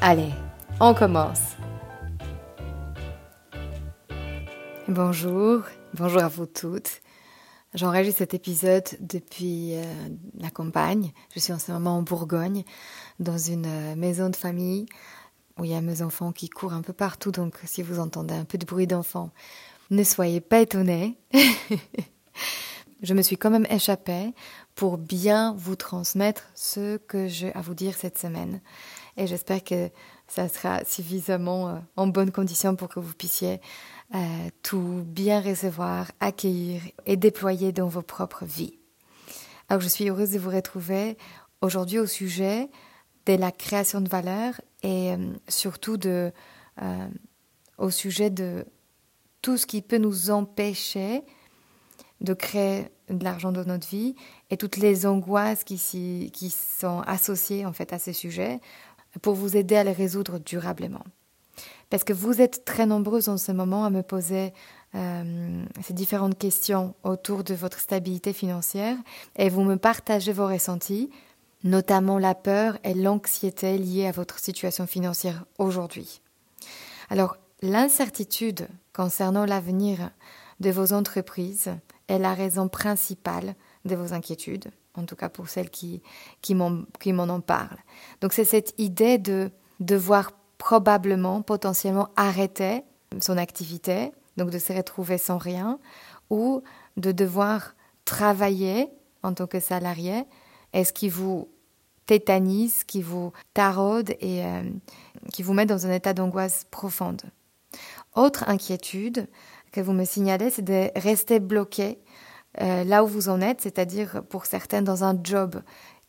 Allez, on commence Bonjour, bonjour à vous toutes. J'enregistre cet épisode depuis euh, la campagne. Je suis en ce moment en Bourgogne, dans une euh, maison de famille où il y a mes enfants qui courent un peu partout. Donc, si vous entendez un peu de bruit d'enfants, ne soyez pas étonnés. je me suis quand même échappée pour bien vous transmettre ce que j'ai à vous dire cette semaine. Et j'espère que ça sera suffisamment euh, en bonne condition pour que vous puissiez euh, tout bien recevoir, accueillir et déployer dans vos propres vies. Alors je suis heureuse de vous retrouver aujourd'hui au sujet de la création de valeur et euh, surtout de, au sujet de tout ce qui peut nous empêcher de créer de l'argent dans notre vie et toutes les angoisses qui, qui sont associées en fait à ces sujets pour vous aider à les résoudre durablement. Parce que vous êtes très nombreuses en ce moment à me poser euh, ces différentes questions autour de votre stabilité financière et vous me partagez vos ressentis, notamment la peur et l'anxiété liées à votre situation financière aujourd'hui. Alors, l'incertitude concernant l'avenir de vos entreprises est la raison principale de vos inquiétudes, en tout cas pour celles qui, qui m'en en parlent. Donc c'est cette idée de devoir probablement, potentiellement arrêter son activité, donc de se retrouver sans rien, ou de devoir travailler en tant que salarié, est-ce qui vous tétanise, qui vous taraude et euh, qui vous met dans un état d'angoisse profonde? Autre inquiétude que vous me signalez, c'est de rester bloqué euh, là où vous en êtes, c'est-à-dire pour certains dans un job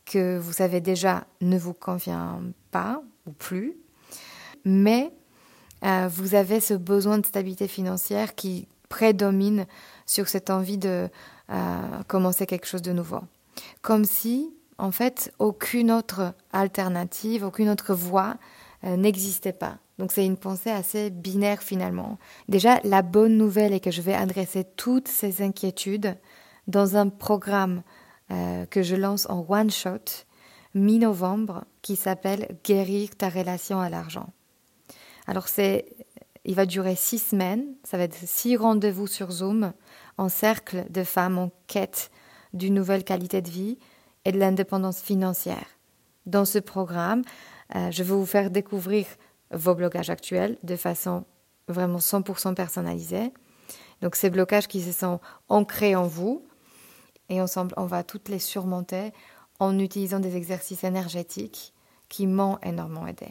que vous savez déjà ne vous convient pas ou plus, mais euh, vous avez ce besoin de stabilité financière qui prédomine sur cette envie de euh, commencer quelque chose de nouveau. Comme si, en fait, aucune autre alternative, aucune autre voie n'existait pas. Donc c'est une pensée assez binaire finalement. Déjà, la bonne nouvelle est que je vais adresser toutes ces inquiétudes dans un programme que je lance en one shot mi-novembre qui s'appelle Guérir ta relation à l'argent. Alors c'est, il va durer six semaines, ça va être six rendez-vous sur Zoom en cercle de femmes en quête d'une nouvelle qualité de vie et de l'indépendance financière. Dans ce programme, euh, je vais vous faire découvrir vos blocages actuels de façon vraiment 100% personnalisée. Donc ces blocages qui se sont ancrés en vous et ensemble on va toutes les surmonter en utilisant des exercices énergétiques qui m'ont énormément aidé.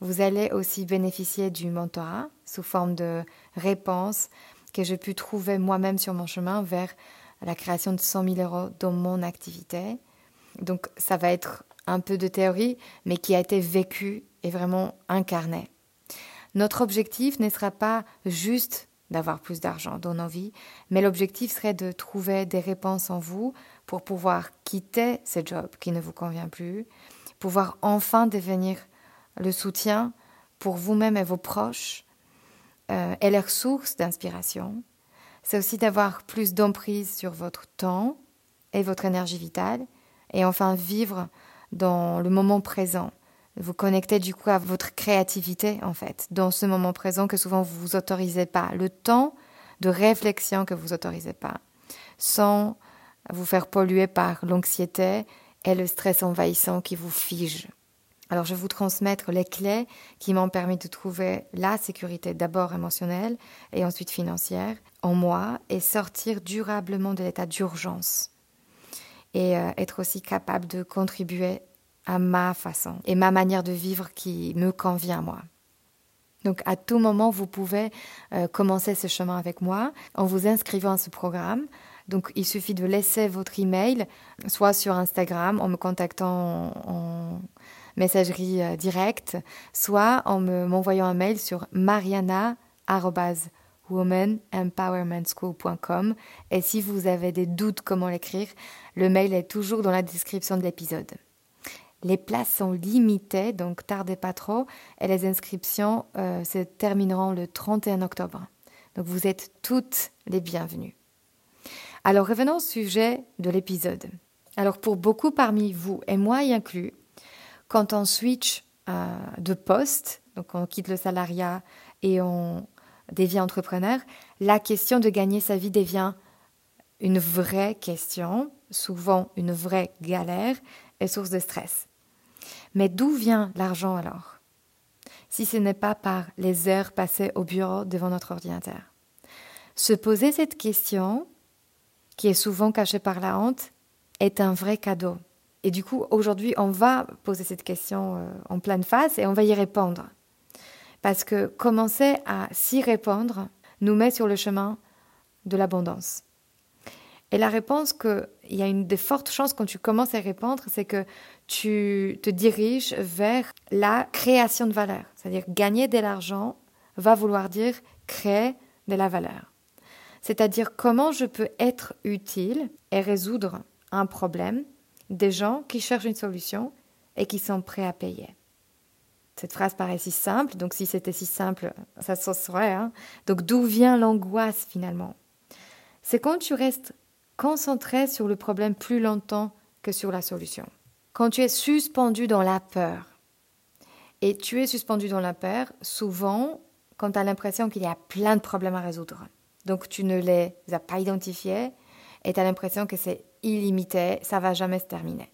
Vous allez aussi bénéficier du mentorat sous forme de réponses que j'ai pu trouver moi-même sur mon chemin vers la création de 100 000 euros dans mon activité. Donc ça va être un peu de théorie, mais qui a été vécu et vraiment incarné. Notre objectif ne sera pas juste d'avoir plus d'argent nos vies, mais l'objectif serait de trouver des réponses en vous pour pouvoir quitter ce job qui ne vous convient plus, pouvoir enfin devenir le soutien pour vous-même et vos proches euh, est leur source d'inspiration. C'est aussi d'avoir plus d'emprise sur votre temps et votre énergie vitale et enfin vivre dans le moment présent. Vous connecter du coup à votre créativité en fait, dans ce moment présent que souvent vous vous autorisez pas, le temps de réflexion que vous autorisez pas, sans vous faire polluer par l'anxiété et le stress envahissant qui vous fige. Alors je vais vous transmettre les clés qui m'ont permis de trouver la sécurité d'abord émotionnelle et ensuite financière en moi et sortir durablement de l'état d'urgence. Et euh, être aussi capable de contribuer à ma façon et ma manière de vivre qui me convient à moi. Donc à tout moment, vous pouvez euh, commencer ce chemin avec moi en vous inscrivant à ce programme. Donc il suffit de laisser votre email, soit sur Instagram en me contactant en, messagerie euh, directe, soit en m'envoyant un mail sur mariana@womanempowermentschool.com. Et si vous avez des doutes comment l'écrire, le mail est toujours dans la description de l'épisode. Les places sont limitées, donc tardez pas trop, et les inscriptions euh, se termineront le 31 octobre. Donc vous êtes toutes les bienvenues. Alors revenons au sujet de l'épisode. Alors pour beaucoup parmi vous, et moi y inclus, quand on switch euh, de poste, donc on quitte le salariat et on devient entrepreneur, la question de gagner sa vie devient une vraie question, souvent une vraie galère et source de stress. Mais d'où vient l'argent alors? Si ce n'est pas par les heures passées au bureau devant notre ordinateur. Se poser cette question, qui est souvent cachée par la honte, est un vrai cadeau. Et du coup, aujourd'hui, on va poser cette question euh, en pleine face et on va y répondre. Parce que commencer à s'y répondre nous met sur le chemin de l'abondance. Et la réponse qu'il y a une des fortes chances quand tu commences à répondre, c'est que tu te diriges vers la création de valeur. C'est-à-dire gagner de l'argent va vouloir dire créer de la valeur. C'est-à-dire comment je peux être utile et résoudre un problème des gens qui cherchent une solution et qui sont prêts à payer? Cette phrase paraît si simple, donc si c'était si simple, ça se saurait. Hein donc d'où vient l'angoisse finalement? C'est quand tu restes concentré sur le problème plus longtemps que sur la solution. Quand tu es suspendu dans la peur, et tu es suspendu dans la peur, souvent, quand tu as l'impression qu'il y a plein de problèmes à résoudre. Donc tu ne les as pas identifiés et tu as l'impression que c'est illimité, ça va jamais se terminer.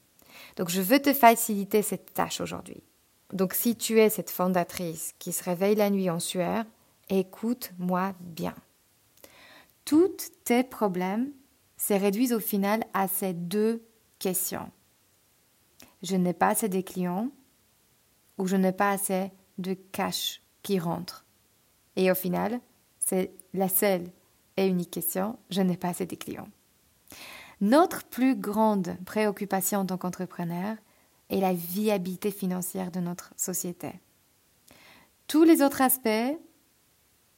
Donc je veux te faciliter cette tâche aujourd'hui. Donc si tu es cette fondatrice qui se réveille la nuit en sueur, écoute-moi bien. Tous tes problèmes se réduisent au final à ces deux questions. Je n'ai pas assez de clients ou je n'ai pas assez de cash qui rentre. Et au final, c'est la seule et unique question, je n'ai pas assez de clients. Notre plus grande préoccupation en tant qu'entrepreneur est la viabilité financière de notre société. Tous les autres aspects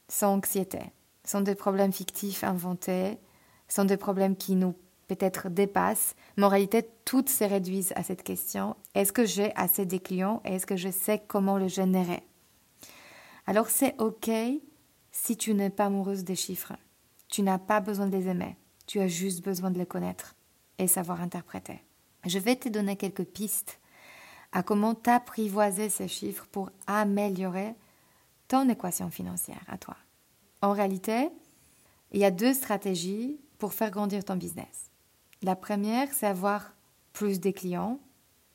sont anxiété, sont des problèmes fictifs inventés, sont des problèmes qui nous peut-être dépassent, mais en réalité, toutes se réduisent à cette question. Est-ce que j'ai assez de clients et est-ce que je sais comment le générer? Alors c'est OK si tu n'es pas amoureuse des chiffres. Tu n'as pas besoin de les aimer. Tu as juste besoin de les connaître et savoir interpréter. Je vais te donner quelques pistes à comment t'apprivoiser ces chiffres pour améliorer ton équation financière à toi. En réalité, il y a deux stratégies pour faire grandir ton business. La première, c'est avoir plus de clients.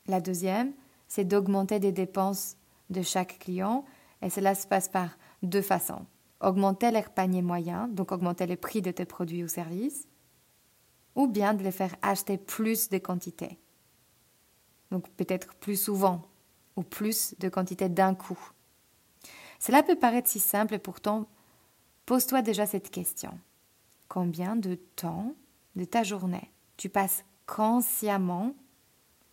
La deuxième, c'est d'augmenter des dépenses de chaque client. Et cela se passe par deux façons. Augmenter leur panier moyen, donc augmenter le prix de tes produits ou services, ou bien de les faire acheter plus de quantités. Donc peut-être plus souvent, ou plus de quantités d'un coup. Cela peut paraître si simple et pourtant, pose-toi déjà cette question combien de temps de ta journée tu passes consciemment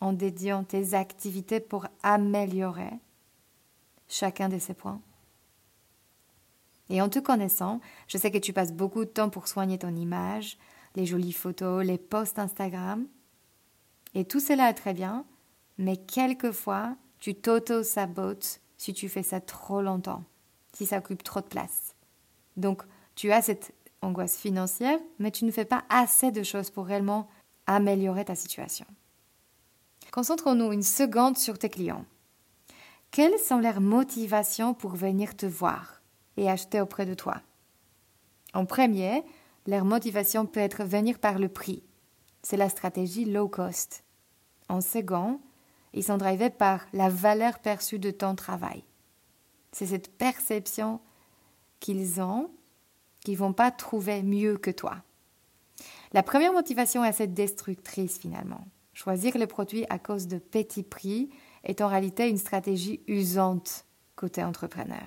en dédiant tes activités pour améliorer chacun de ces points? Et en te connaissant, je sais que tu passes beaucoup de temps pour soigner ton image, les jolies photos, les posts Instagram. Et tout cela est très bien, mais quelquefois, tu t'auto-sabotes si tu fais ça trop longtemps, si ça occupe trop de place. Donc, tu as cette angoisse financière, mais tu ne fais pas assez de choses pour réellement améliorer ta situation. Concentrons-nous une seconde sur tes clients. Quelles sont leurs motivations pour venir te voir et acheter auprès de toi? En premier, leur motivation peut être venir par le prix. C'est la stratégie low cost. En second, ils sont drivés par la valeur perçue de ton travail. C'est cette perception qu'ils ont qu'ils vont pas trouver mieux que toi. La première motivation est assez destructrice finalement. Choisir le produit à cause de petits prix est en réalité une stratégie usante côté entrepreneur.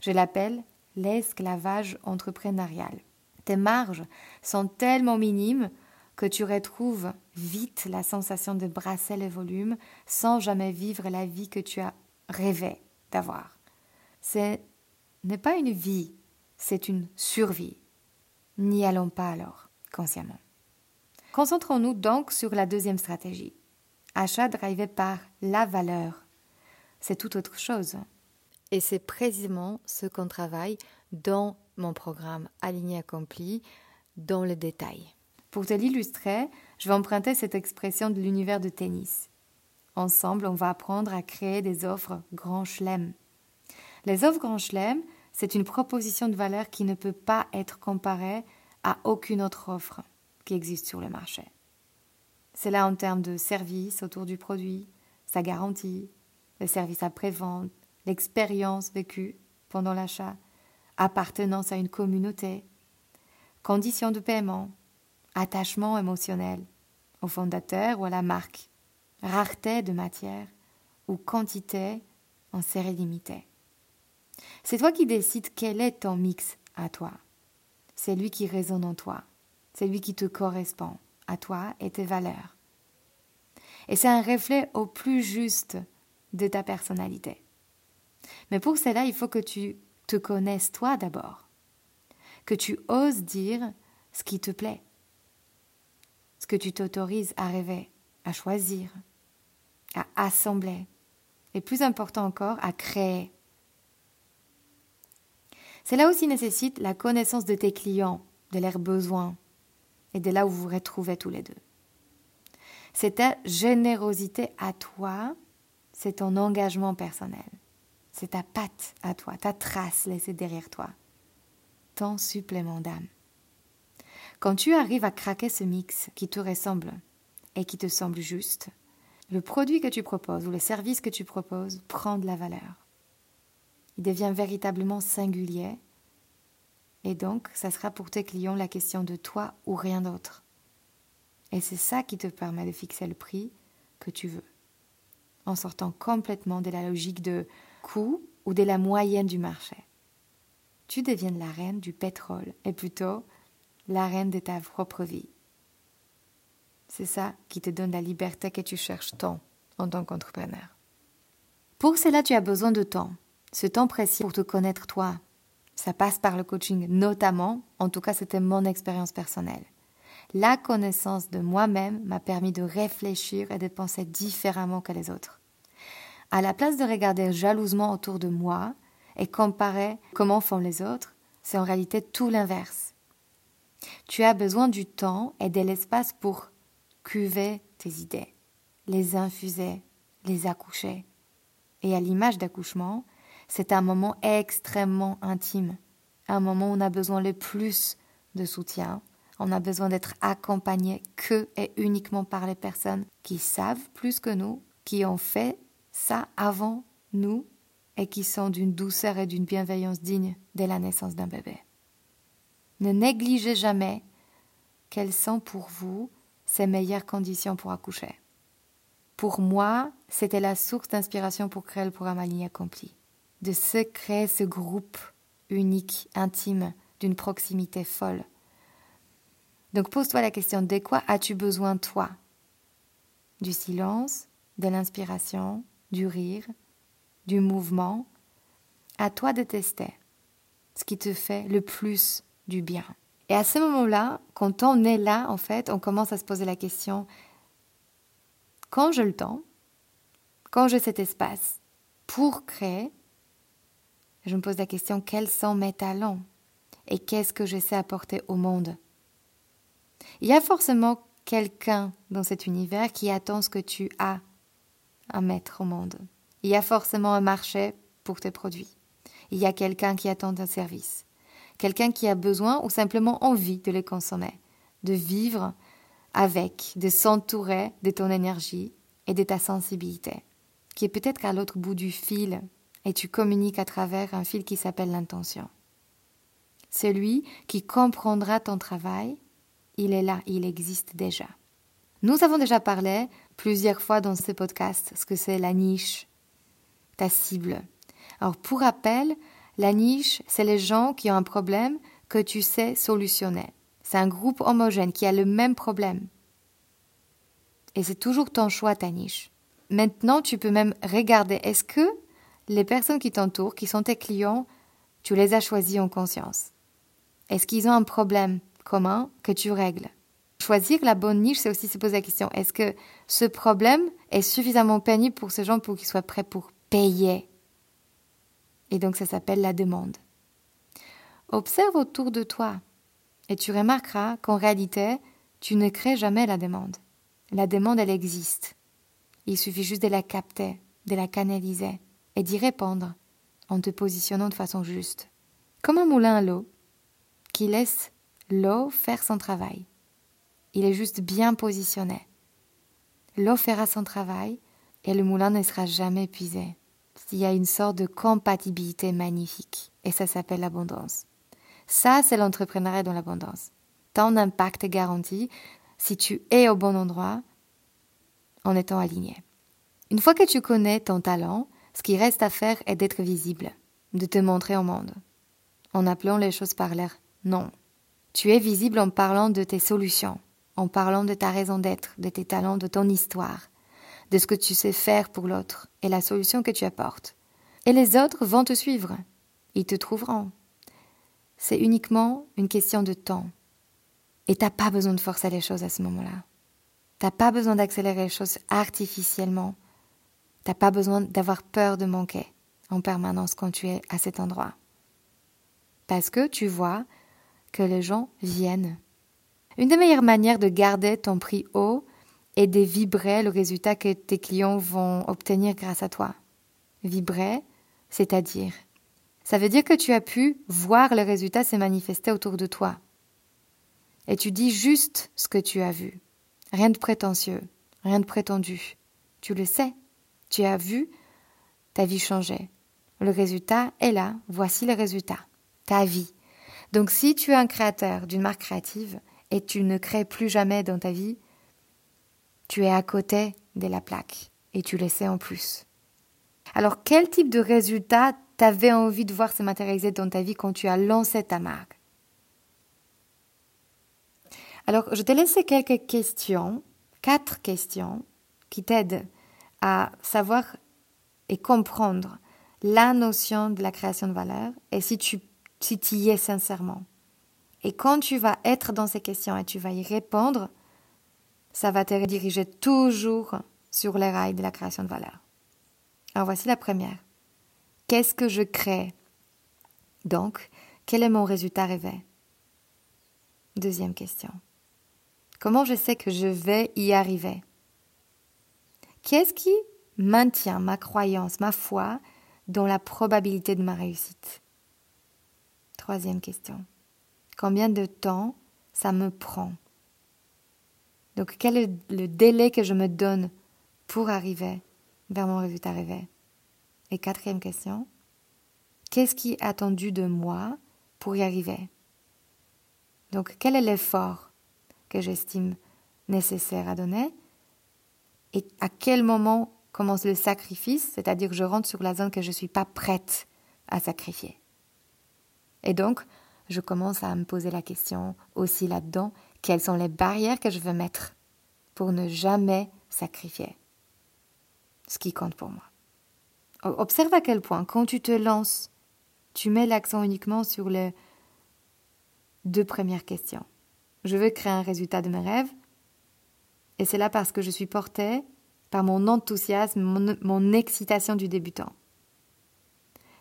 Je l'appelle l'esclavage entrepreneurial. Tes marges sont tellement minimes que tu retrouves vite la sensation de brasser le volume sans jamais vivre la vie que tu as rêvé d'avoir. Ce n'est pas une vie, c'est une survie. N'y allons pas alors, consciemment. Concentrons-nous donc sur la deuxième stratégie. Achat drivé par la valeur. C'est tout autre chose. Et c'est précisément ce qu'on travaille dans mon programme Aligné accompli, dans le détail. Pour te l'illustrer, je vais emprunter cette expression de l'univers de tennis. Ensemble, on va apprendre à créer des offres grand chelem. Les offres grand chelem, c'est une proposition de valeur qui ne peut pas être comparée à aucune autre offre qui existe sur le marché. C'est là en termes de service autour du produit, sa garantie, le service après-vente, l'expérience vécue pendant l'achat, appartenance à une communauté, conditions de paiement, attachement émotionnel au fondateur ou à la marque, rareté de matière ou quantité en série limitée. C'est toi qui décides quel est ton mix à toi. C'est lui qui résonne en toi. C'est lui qui te correspond à toi et tes valeurs. Et c'est un reflet au plus juste de ta personnalité. Mais pour cela, il faut que tu te connaisses toi d'abord, que tu oses dire ce qui te plaît, ce que tu t'autorises à rêver, à choisir, à assembler, et plus important encore, à créer. Cela aussi nécessite la connaissance de tes clients, de leurs besoins, et de là où vous vous retrouvez tous les deux. C'est ta générosité à toi, c'est ton engagement personnel. C'est ta patte à toi, ta trace laissée derrière toi, ton supplément d'âme. Quand tu arrives à craquer ce mix qui te ressemble et qui te semble juste, le produit que tu proposes ou le service que tu proposes prend de la valeur. Devient véritablement singulier et donc ça sera pour tes clients la question de toi ou rien d'autre. Et c'est ça qui te permet de fixer le prix que tu veux, en sortant complètement de la logique de coût ou de la moyenne du marché. Tu deviens la reine du pétrole et plutôt la reine de ta propre vie. C'est ça qui te donne la liberté que tu cherches tant en tant qu'entrepreneur. Pour cela, tu as besoin de temps, ce temps précis pour te connaître toi. Ça passe par le coaching notamment, en tout cas c'était mon expérience personnelle. La connaissance de moi-même m'a permis de réfléchir et de penser différemment que les autres. À la place de regarder jalousement autour de moi et comparer comment font les autres, c'est en réalité tout l'inverse. Tu as besoin du temps et de l'espace pour cuver tes idées, les infuser, les accoucher. Et à l'image d'accouchement, c'est un moment extrêmement intime, un moment où on a besoin le plus de soutien, on a besoin d'être accompagné que et uniquement par les personnes qui savent plus que nous, qui ont fait ça avant nous et qui sont d'une douceur et d'une bienveillance digne dès la naissance d'un bébé. Ne négligez jamais quelles sont pour vous ces meilleures conditions pour accoucher. Pour moi, c'était la source d'inspiration pour créer le programme Aligné Accompli, de se créer ce groupe unique, intime, d'une proximité folle, donc pose-toi la question, de quoi as-tu besoin toi? Du silence, de l'inspiration, du rire, du mouvement? À toi de tester ce qui te fait le plus du bien. Et à ce moment-là, quand on est là, en fait, on commence à se poser la question, quand j'ai le temps, quand j'ai cet espace pour créer, je me pose la question, quels sont mes talents et qu'est-ce que je sais apporter au monde? Il y a forcément quelqu'un dans cet univers qui attend ce que tu as à mettre au monde. Il y a forcément un marché pour tes produits. Il y a quelqu'un qui attend un service. Quelqu'un qui a besoin ou simplement envie de les consommer, de vivre avec, de s'entourer de ton énergie et de ta sensibilité, qui est peut-être à l'autre bout du fil, et tu communiques à travers un fil qui s'appelle l'intention. Celui qui comprendra ton travail, il est là, il existe déjà. Nous avons déjà parlé plusieurs fois dans ce podcast ce que c'est la niche, ta cible. Alors pour rappel, la niche, c'est les gens qui ont un problème que tu sais solutionner. C'est un groupe homogène qui a le même problème. Et c'est toujours ton choix, ta niche. Maintenant, tu peux même regarder, est-ce que les personnes qui t'entourent, qui sont tes clients, tu les as choisis en conscience Est-ce qu'ils ont un problème commun que tu règles? Choisir la bonne niche, c'est aussi se poser la question, est-ce que ce problème est suffisamment pénible pour ces gens pour qu'ils soient prêts pour payer? Et donc ça s'appelle la demande. Observe autour de toi et tu remarqueras qu'en réalité, tu ne crées jamais la demande. La demande, elle existe. Il suffit juste de la capter, de la canaliser et d'y répondre en te positionnant de façon juste. Comme un moulin à l'eau qui laisse l'eau faire son travail. Il est juste bien positionné. L'eau fera son travail et le moulin ne sera jamais épuisé. Il y a une sorte de compatibilité magnifique et ça s'appelle l'abondance. Ça, c'est l'entrepreneuriat dans l'abondance. Ton impact est garanti si tu es au bon endroit en étant aligné. Une fois que tu connais ton talent, ce qui reste à faire est d'être visible, de te montrer au monde, en appelant les choses par l'air non. Tu es visible en parlant de tes solutions, en parlant de ta raison d'être, de tes talents, de ton histoire, de ce que tu sais faire pour l'autre et la solution que tu apportes. Et les autres vont te suivre. Ils te trouveront. C'est uniquement une question de temps. Et t'as pas besoin de forcer les choses à ce moment-là. T'as pas besoin d'accélérer les choses artificiellement. Pas besoin d'avoir peur de manquer en permanence quand tu es à cet endroit. Parce que tu vois que les gens viennent. Une des meilleures manières de garder ton prix haut est de vibrer le résultat que tes clients vont obtenir grâce à toi. Vibrer, c'est-à-dire ça veut dire que tu as pu voir le résultat se manifester autour de toi. Et tu dis juste ce que tu as vu. Rien de prétentieux, rien de prétendu. Tu le sais. Tu as vu ta vie changer. Le résultat est là. Voici le résultat. Ta vie. Donc si tu es un créateur d'une marque créative et tu ne crées plus jamais dans ta vie, tu es à côté de la plaque et tu le sais en plus. Alors quel type de résultat t'avais envie de voir se matérialiser dans ta vie quand tu as lancé ta marque? Alors, je te laisse quelques questions, quatre questions, qui t'aident à savoir et comprendre la notion de la création de valeur et si tu si y es sincèrement. Et quand tu vas être dans ces questions et tu vas y répondre, ça va te rediriger toujours sur les rails de la création de valeur. Alors voici la première. Qu'est-ce que je crée? Donc, quel est mon résultat rêvé? Deuxième question. Comment je sais que je vais y arriver? Qu'est-ce qui maintient ma croyance, ma foi dans la probabilité de ma réussite? Troisième question. Combien de temps ça me prend? Donc quel est le délai que je me donne pour arriver vers mon résultat rêvé? Et quatrième question, qu'est-ce qui est attendu de moi pour y arriver? Donc, quel est l'effort que j'estime nécessaire à donner Et à quel moment commence le sacrifice, c'est-à-dire que je rentre sur la zone que je ne suis pas prête à sacrifier Et donc, je commence à me poser la question aussi là-dedans, quelles sont les barrières que je veux mettre pour ne jamais sacrifier? Ce qui compte pour moi. Observe à quel point, quand tu te lances, tu mets l'accent uniquement sur les deux premières questions. Je veux créer un résultat de mes rêves, et c'est là parce que je suis portée par mon enthousiasme, mon, excitation du débutant.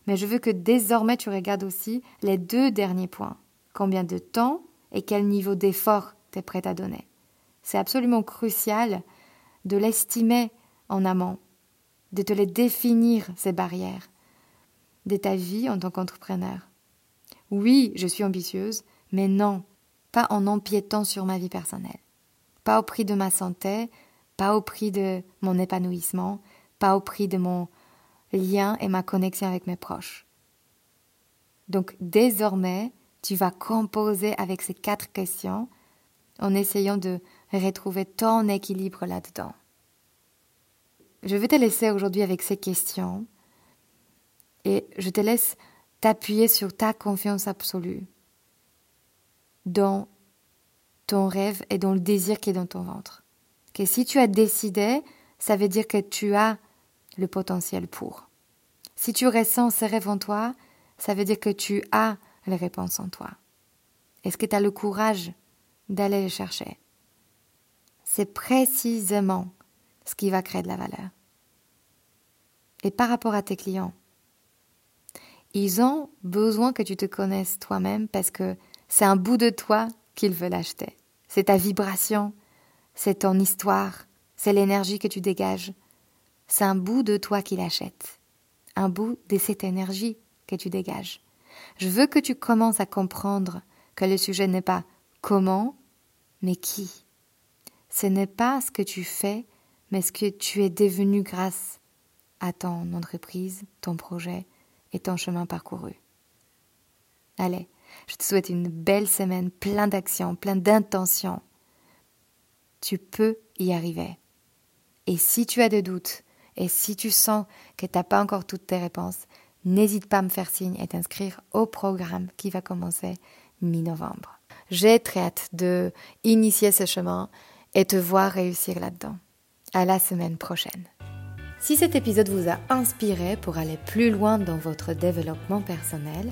Mais je veux que désormais tu regardes aussi les deux derniers points. Combien de temps et quel niveau d'effort tu es prêt à donner. C'est absolument crucial de l'estimer en amont de te les définir, ces barrières, de ta vie en tant qu'entrepreneur. Oui, je suis ambitieuse, mais non, pas en empiétant sur ma vie personnelle, pas au prix de ma santé, pas au prix de mon épanouissement, pas au prix de mon lien et ma connexion avec mes proches. Donc désormais, tu vas composer avec ces quatre questions en essayant de retrouver ton équilibre là-dedans. Je vais te laisser aujourd'hui avec ces questions et je te laisse t'appuyer sur ta confiance absolue dans ton rêve et dans le désir qui est dans ton ventre. Que si tu as décidé, ça veut dire que tu as le potentiel pour. Si tu ressens ces rêves en toi, ça veut dire que tu as les réponses en toi. Est-ce que tu as le courage d'aller les chercher? C'est précisément ce qui va créer de la valeur. Et par rapport à tes clients, ils ont besoin que tu te connaisses toi-même parce que c'est un bout de toi qu'ils veulent acheter. C'est ta vibration, c'est ton histoire, c'est l'énergie que tu dégages. C'est un bout de toi qu'ils achètent, un bout de cette énergie que tu dégages. Je veux que tu commences à comprendre que le sujet n'est pas comment, mais qui. Ce n'est pas ce que tu fais, mais ce que tu es devenu grâce à ton entreprise, ton projet et ton chemin parcouru. Allez, je te souhaite une belle semaine, plein d'actions, plein d'intentions. Tu peux y arriver. Et si tu as des doutes, et si tu sens que tu n'as pas encore toutes tes réponses, n'hésite pas à me faire signe et t'inscrire au programme qui va commencer mi-novembre. J'ai très hâte de initier ce chemin et te voir réussir là-dedans. À la semaine prochaine. Si cet épisode vous a inspiré pour aller plus loin dans votre développement personnel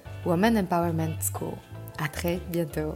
Woman Empowerment School. À très bientôt.